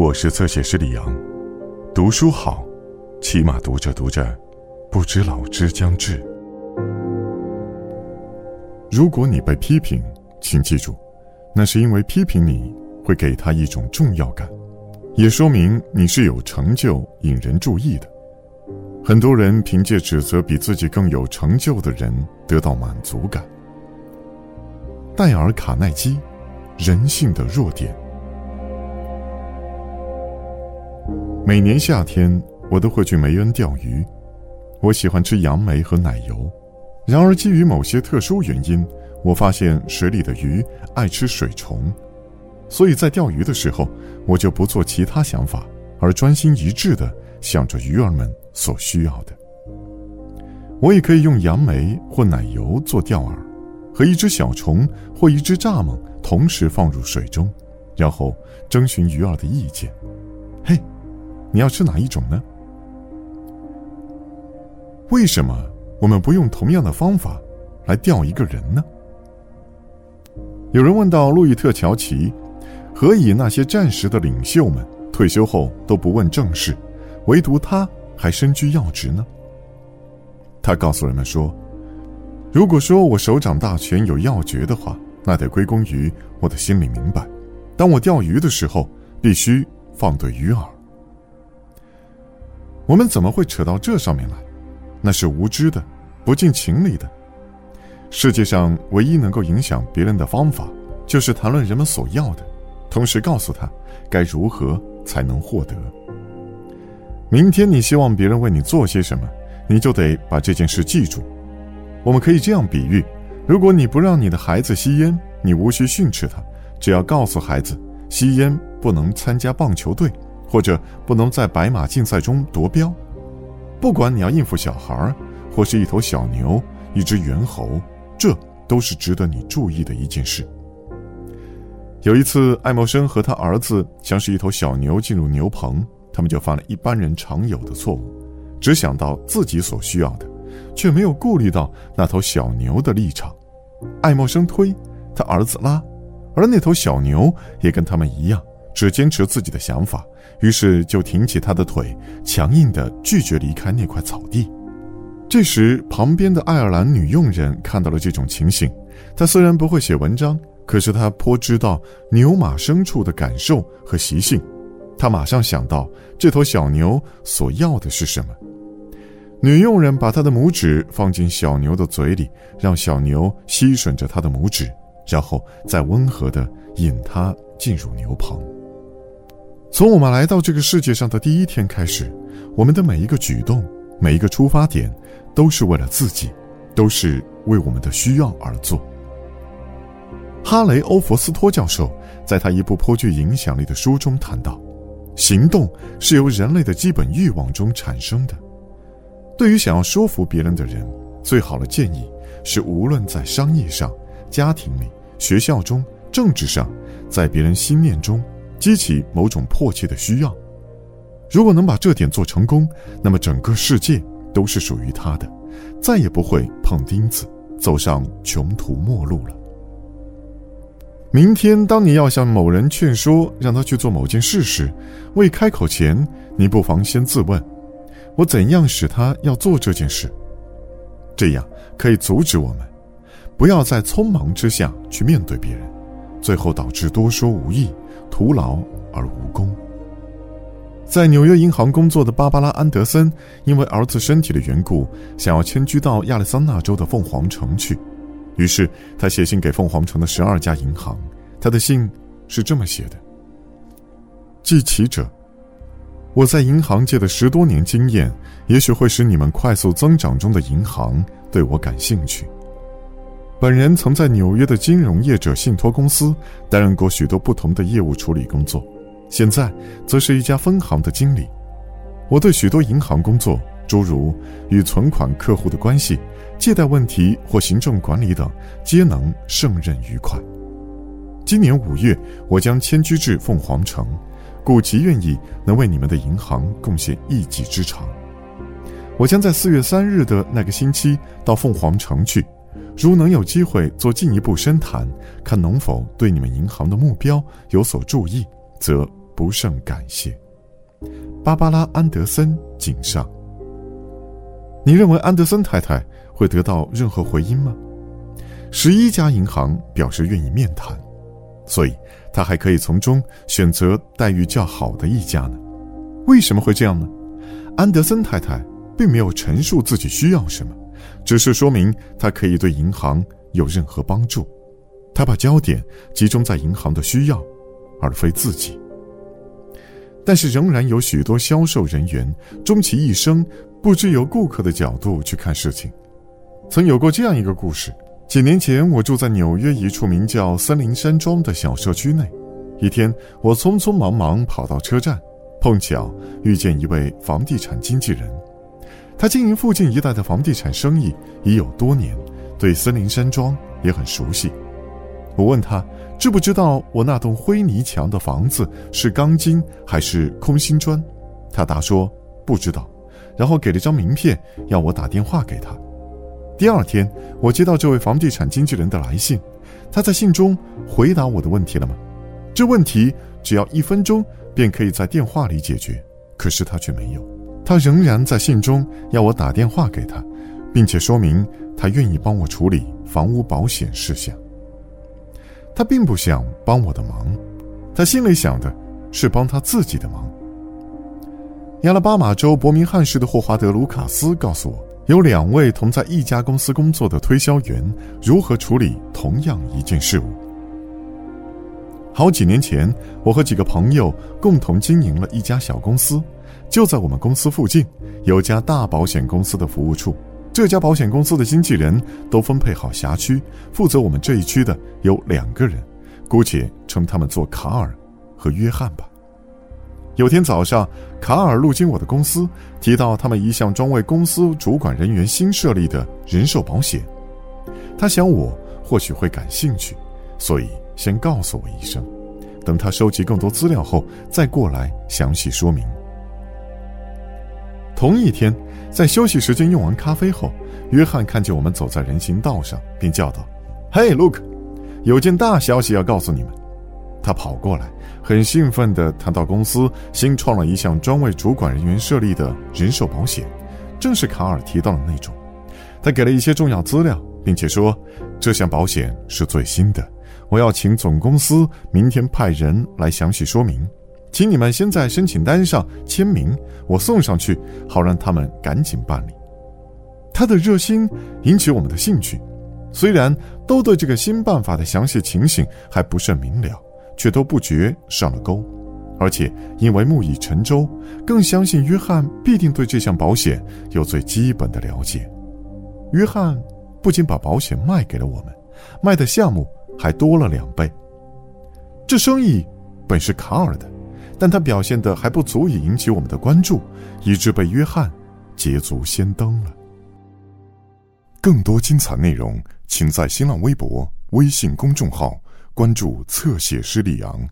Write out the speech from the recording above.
我是侧写师李阳，读书好，起码读着读着，不知老之将至。如果你被批评，请记住，那是因为批评你会给他一种重要感，也说明你是有成就、引人注意的。很多人凭借指责比自己更有成就的人得到满足感。戴尔·卡耐基，人性的弱点。每年夏天，我都会去梅恩钓鱼。我喜欢吃杨梅和奶油。然而，基于某些特殊原因，我发现水里的鱼爱吃水虫，所以在钓鱼的时候，我就不做其他想法，而专心一致地想着鱼儿们所需要的。我也可以用杨梅或奶油做钓饵，和一只小虫或一只蚱蜢同时放入水中，然后征询鱼儿的意见。嘿。你要吃哪一种呢？为什么我们不用同样的方法来钓一个人呢？有人问到路易特·乔奇：“何以那些战时的领袖们退休后都不问政事，唯独他还身居要职呢？”他告诉人们说：“如果说我手掌大权有要诀的话，那得归功于我的心里明白，当我钓鱼的时候，必须放对鱼饵。”我们怎么会扯到这上面来？那是无知的，不近情理的。世界上唯一能够影响别人的方法，就是谈论人们所要的，同时告诉他该如何才能获得。明天你希望别人为你做些什么，你就得把这件事记住。我们可以这样比喻：如果你不让你的孩子吸烟，你无需训斥他，只要告诉孩子，吸烟不能参加棒球队。或者不能在白马竞赛中夺标，不管你要应付小孩儿，或是一头小牛、一只猿猴，这都是值得你注意的一件事。有一次，爱默生和他儿子想使一头小牛进入牛棚，他们就犯了一般人常有的错误，只想到自己所需要的，却没有顾虑到那头小牛的立场。爱默生推，他儿子拉，而那头小牛也跟他们一样。只坚持自己的想法，于是就挺起他的腿，强硬地拒绝离开那块草地。这时，旁边的爱尔兰女佣人看到了这种情形。她虽然不会写文章，可是她颇知道牛马牲畜的感受和习性。她马上想到这头小牛所要的是什么。女佣人把她的拇指放进小牛的嘴里，让小牛吸吮着她的拇指，然后再温和地引它进入牛棚。从我们来到这个世界上的第一天开始，我们的每一个举动、每一个出发点，都是为了自己，都是为我们的需要而做。哈雷·欧佛斯托教授在他一部颇具影响力的书中谈到，行动是由人类的基本欲望中产生的。对于想要说服别人的人，最好的建议是，无论在商业上、家庭里、学校中、政治上，在别人心念中。激起某种迫切的需要，如果能把这点做成功，那么整个世界都是属于他的，再也不会碰钉子，走上穷途末路了。明天，当你要向某人劝说让他去做某件事时，未开口前，你不妨先自问：我怎样使他要做这件事？这样可以阻止我们，不要在匆忙之下去面对别人，最后导致多说无益。徒劳而无功。在纽约银行工作的芭芭拉·安德森，因为儿子身体的缘故，想要迁居到亚利桑那州的凤凰城去。于是，他写信给凤凰城的十二家银行。他的信是这么写的：“记起者，我在银行界的十多年经验，也许会使你们快速增长中的银行对我感兴趣。”本人曾在纽约的金融业者信托公司担任过许多不同的业务处理工作，现在则是一家分行的经理。我对许多银行工作，诸如与存款客户的关系、借贷问题或行政管理等，皆能胜任愉快。今年五月，我将迁居至凤凰城，故极愿意能为你们的银行贡献一己之长。我将在四月三日的那个星期到凤凰城去。如能有机会做进一步深谈，看能否对你们银行的目标有所注意，则不胜感谢。芭芭拉·安德森井上。你认为安德森太太会得到任何回音吗？十一家银行表示愿意面谈，所以他还可以从中选择待遇较好的一家呢。为什么会这样呢？安德森太太并没有陈述自己需要什么，只是说明他可以对银行有任何帮助。他把焦点集中在银行的需要，而非自己。但是，仍然有许多销售人员终其一生不知由顾客的角度去看事情。曾有过这样一个故事：几年前，我住在纽约一处名叫森林山庄的小社区内。一天，我匆匆忙忙跑到车站，碰巧遇见一位房地产经纪人。他经营附近一带的房地产生意已有多年，对森林山庄也很熟悉。我问他知不知道我那栋灰泥墙的房子是钢筋还是空心砖，他答说不知道，然后给了张名片要我打电话给他。第二天，我接到这位房地产经纪人的来信，他在信中回答我的问题了吗？这问题只要一分钟便可以在电话里解决，可是他却没有，他仍然在信中要我打电话给他，并且说明他愿意帮我处理房屋保险事项。他并不想帮我的忙，他心里想的是帮他自己的忙。亚拉巴马州伯明翰市的霍华德·卢卡斯告诉我，有两位同在一家公司工作的推销员如何处理同样一件事物。好几年前，我和几个朋友共同经营了一家小公司，就在我们公司附近有家大保险公司的服务处。这家保险公司的经纪人都分配好辖区，负责我们这一区的有两个人，姑且称他们做卡尔和约翰吧。有天早上，卡尔路经我的公司，提到他们一项专为公司主管人员新设立的人寿保险，他想我或许会感兴趣，所以先告诉我一声，等他收集更多资料后再过来详细说明。同一天。在休息时间用完咖啡后，约翰看见我们走在人行道上，便叫道：“嘿，Look，有件大消息要告诉你们。”他跑过来，很兴奋地谈到公司新创了一项专为主管人员设立的人寿保险，正是卡尔提到的那种。他给了一些重要资料，并且说：“这项保险是最新的，我要请总公司明天派人来详细说明。”请你们先在申请单上签名，我送上去，好让他们赶紧办理。他的热心引起我们的兴趣，虽然都对这个新办法的详细情形还不甚明了，却都不觉上了钩。而且因为木已成舟，更相信约翰必定对这项保险有最基本的了解。约翰不仅把保险卖给了我们，卖的项目还多了两倍。这生意本是卡尔的。但他表现的还不足以引起我们的关注，以致被约翰捷足先登了。更多精彩内容，请在新浪微博、微信公众号关注“侧写师李昂”。